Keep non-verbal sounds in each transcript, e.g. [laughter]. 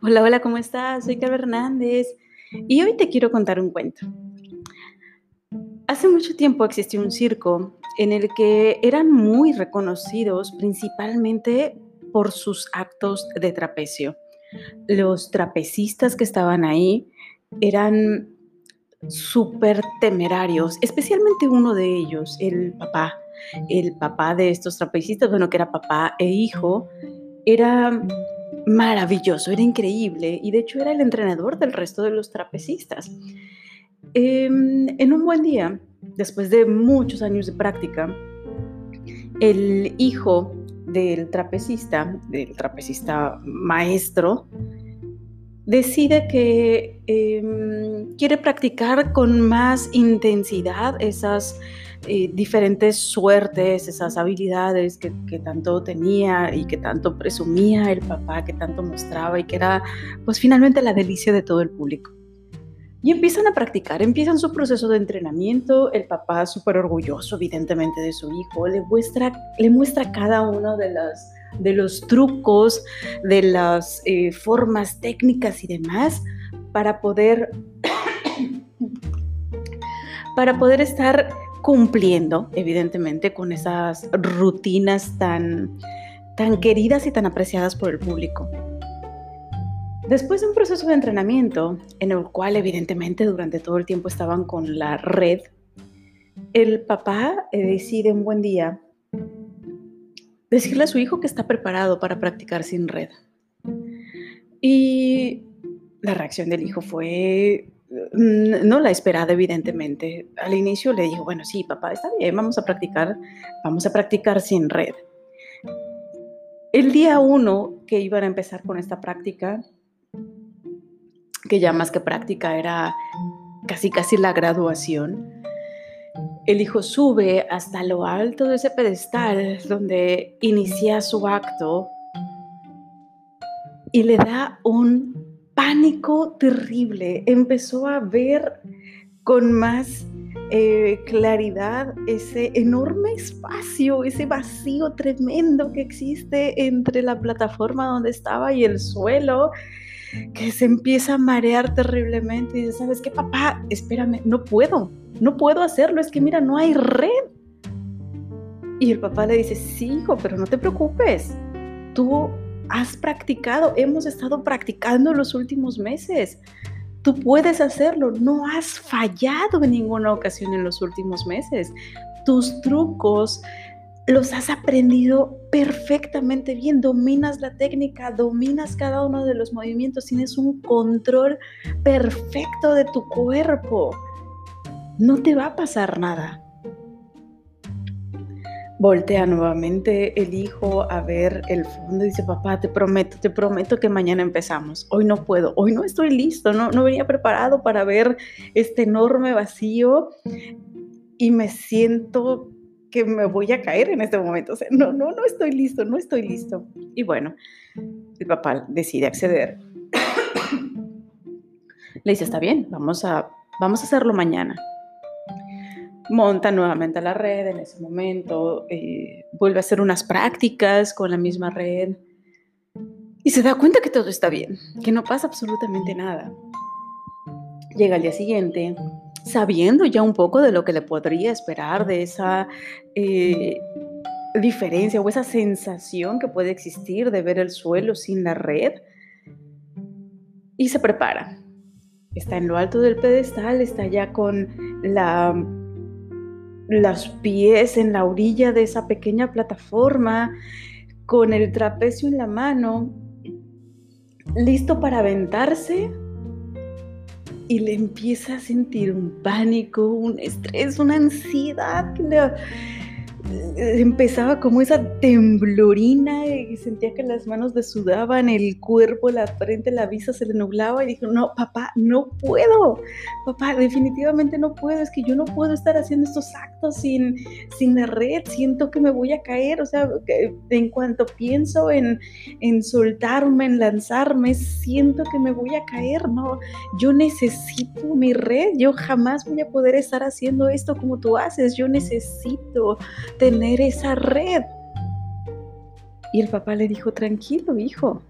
Hola, hola, ¿cómo estás? Soy Carla Hernández y hoy te quiero contar un cuento. Hace mucho tiempo existió un circo en el que eran muy reconocidos principalmente por sus actos de trapecio. Los trapecistas que estaban ahí eran súper temerarios, especialmente uno de ellos, el papá. El papá de estos trapecistas, bueno, que era papá e hijo, era maravilloso, era increíble y de hecho era el entrenador del resto de los trapecistas. Em, en un buen día, después de muchos años de práctica, el hijo del trapecista, del trapecista maestro, decide que em, quiere practicar con más intensidad esas eh, diferentes suertes, esas habilidades que, tanto tenía y que tanto presumía el papá, que tanto mostraba y que era pues finalmente la delicia de todo el público. Y empiezan a practicar, empiezan su proceso de entrenamiento, el papá súper orgulloso evidentemente de su hijo, le muestra, le muestra cada uno de las de los trucos, de las eh, formas técnicas y demás para poder, [coughs] para poder estar cumpliendo, evidentemente, con esas rutinas tan, tan queridas y tan apreciadas por el público. Después de un proceso de entrenamiento, en el cual evidentemente durante todo el tiempo estaban con la red, el papá eh, decide un buen día decirle a su hijo que está preparado para practicar sin red. Y la reacción del hijo fue mm, no la esperada, evidentemente. Al inicio le dijo, bueno, sí, papá, está bien, vamos a practicar, vamos a practicar sin red. El día uno que iban a empezar con esta práctica, que ya más que práctica era casi casi la graduación, el hijo sube hasta lo alto de ese pedestal donde inicia su acto y le da un pánico terrible. Empezó a ver con más eh, claridad ese enorme espacio, ese vacío tremendo que existe entre la plataforma donde estaba y el suelo, que se empieza a marear terriblemente y dice, ¿sabes qué, papá? Espérame, no puedo, no puedo hacerlo, es que mira, no hay red. Y el papá le dice, sí, hijo, pero no te preocupes, tú has practicado, hemos estado practicando los últimos meses. Tú puedes hacerlo, no has fallado en ninguna ocasión en los últimos meses. Tus trucos los has aprendido perfectamente bien, dominas la técnica, dominas cada uno de los movimientos, tienes un control perfecto de tu cuerpo no te va a pasar nada. Voltea nuevamente el hijo a ver el fondo y dice, papá, te prometo, te prometo que mañana empezamos. Hoy no puedo, hoy no estoy listo, no, no venía preparado para ver este enorme vacío y me siento que me voy a caer en este momento. No, no, no estoy listo, no estoy listo. Y bueno, el papá decide acceder. [coughs] Le dice, está bien, vamos a, vamos a hacerlo mañana monta nuevamente a la red en ese momento, eh, vuelve a hacer unas prácticas con la misma red y se da cuenta que todo está bien, que no pasa absolutamente nada. Llega al día siguiente sabiendo ya un poco de lo que le podría esperar, de esa eh, diferencia o esa sensación que puede existir de ver el suelo sin la red, y se prepara. Está en lo alto del pedestal, está ya con la los pies en la orilla de esa pequeña plataforma, con el trapecio en la mano, listo para aventarse, y le empieza a sentir un pánico, un estrés, una ansiedad empezaba como esa temblorina y sentía que las manos le el cuerpo, la frente, la vista se le nublaba y dijo, no, papá, no puedo, papá, definitivamente no puedo, es que yo no puedo estar haciendo estos actos sin, sin la red, siento que me voy a caer, o sea, en cuanto pienso en, en soltarme, en lanzarme, siento que me voy a caer, no, yo necesito mi red, yo jamás voy a poder estar haciendo esto como tú haces, yo necesito tener esa red. Y el papá le dijo, tranquilo, hijo,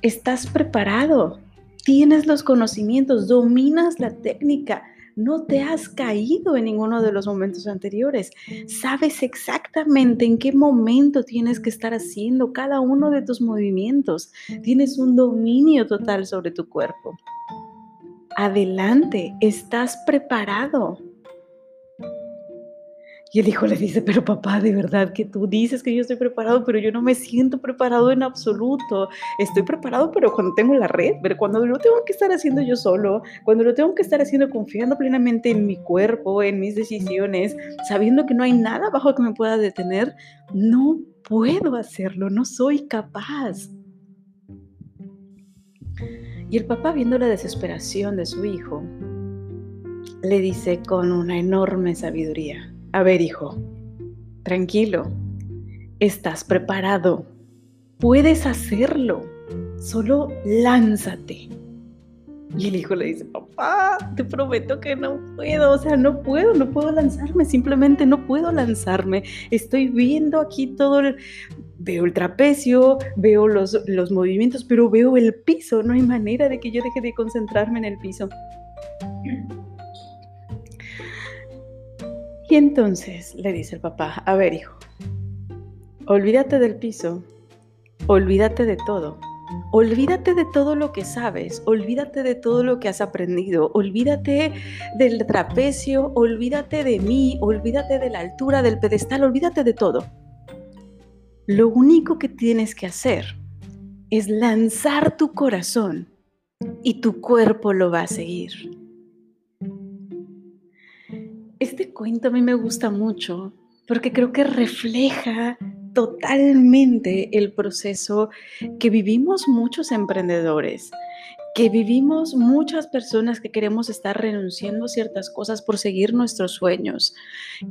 estás preparado, tienes los conocimientos, dominas la técnica, no te has caído en ninguno de los momentos anteriores. Sabes exactamente en qué momento tienes que estar haciendo cada uno de tus movimientos. Tienes un dominio total sobre tu cuerpo. Adelante, estás preparado. Y el hijo le dice, pero papá, de verdad que tú dices que yo estoy preparado, pero yo no me siento preparado en absoluto. Estoy preparado, pero cuando tengo la red, pero cuando lo tengo que estar haciendo yo solo, cuando lo tengo que estar haciendo confiando plenamente en mi cuerpo, en mis decisiones, sabiendo que no hay nada bajo que me pueda detener, no puedo hacerlo, no soy capaz. Y el papá, viendo la desesperación de su hijo, le dice con una enorme sabiduría, a ver, hijo, tranquilo, estás preparado, puedes hacerlo, solo lánzate. Y el hijo le dice, papá, te prometo que no puedo, o sea, no puedo, no puedo lanzarme, simplemente no puedo lanzarme. Estoy viendo aquí todo el... Veo el trapecio, veo los, los movimientos, pero veo el piso, no hay manera de que yo deje de concentrarme en el piso. Y entonces le dice el papá, a ver hijo, olvídate del piso, olvídate de todo, olvídate de todo lo que sabes, olvídate de todo lo que has aprendido, olvídate del trapecio, olvídate de mí, olvídate de la altura del pedestal, olvídate de todo. Lo único que tienes que hacer es lanzar tu corazón y tu cuerpo lo va a seguir. Este cuento a mí me gusta mucho porque creo que refleja totalmente el proceso que vivimos muchos emprendedores, que vivimos muchas personas que queremos estar renunciando a ciertas cosas por seguir nuestros sueños,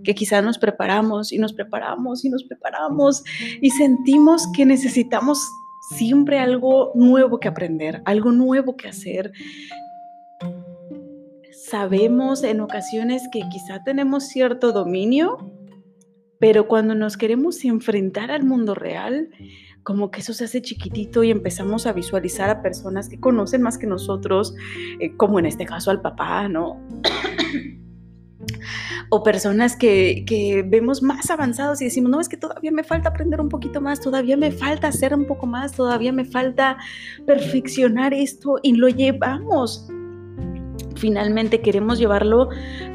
que quizás nos preparamos y nos preparamos y nos preparamos y sentimos que necesitamos siempre algo nuevo que aprender, algo nuevo que hacer, sabemos en ocasiones que quizá tenemos cierto dominio, pero cuando nos queremos enfrentar al mundo real, como que eso se hace chiquitito y empezamos a visualizar a personas que conocen más que nosotros, eh, como en este caso al papá, ¿no? [coughs] o personas que, que, vemos más avanzados y decimos, no, es que todavía me falta aprender un poquito más, todavía me falta hacer un poco más, todavía me falta perfeccionar esto y lo llevamos finalmente queremos llevarlo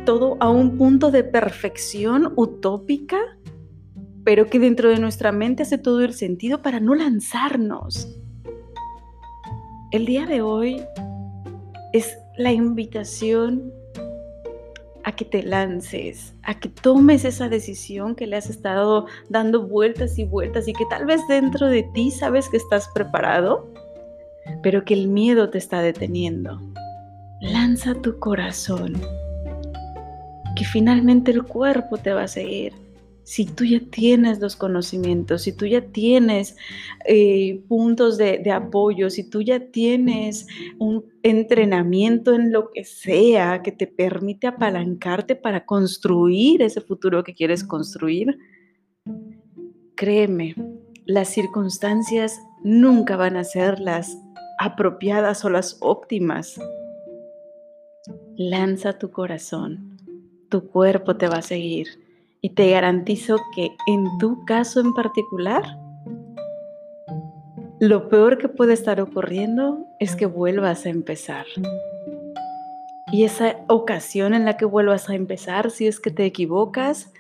todo a un punto de perfección utópica, pero que dentro de nuestra mente hace todo el sentido para no lanzarnos. El día de hoy es la invitación a que te lances, a que tomes esa decisión que le has estado dando vueltas y vueltas y que tal vez dentro de ti sabes que estás preparado, pero que el miedo te está deteniendo lanza tu corazón, que finalmente el cuerpo te va a seguir. Si tú ya tienes los conocimientos, si tú ya tienes eh, puntos de, de apoyo, si tú ya tienes un entrenamiento en lo que sea que te permite apalancarte para construir ese futuro que quieres construir, créeme, las circunstancias nunca van a ser las apropiadas o las óptimas lanza tu corazón, tu cuerpo te va a seguir y te garantizo que en tu caso en particular, lo peor que puede estar ocurriendo es que vuelvas a empezar. Y esa ocasión en la que vuelvas a empezar, si es que te equivocas,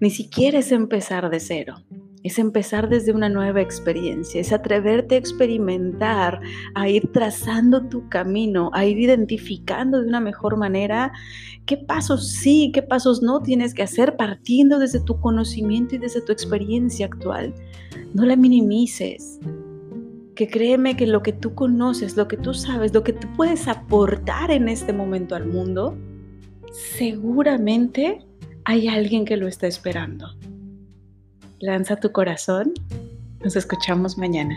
ni siquiera es empezar de cero es empezar desde una nueva experiencia, es atreverte a experimentar, a ir trazando tu camino, a ir identificando de una mejor manera qué pasos sí, qué pasos no tienes que hacer partiendo desde tu conocimiento y desde tu experiencia actual. No la minimices. Que créeme que lo que tú conoces, lo que tú sabes, lo que tú puedes aportar en este momento al mundo, seguramente hay alguien que lo está esperando lanza tu corazón. Nos escuchamos mañana.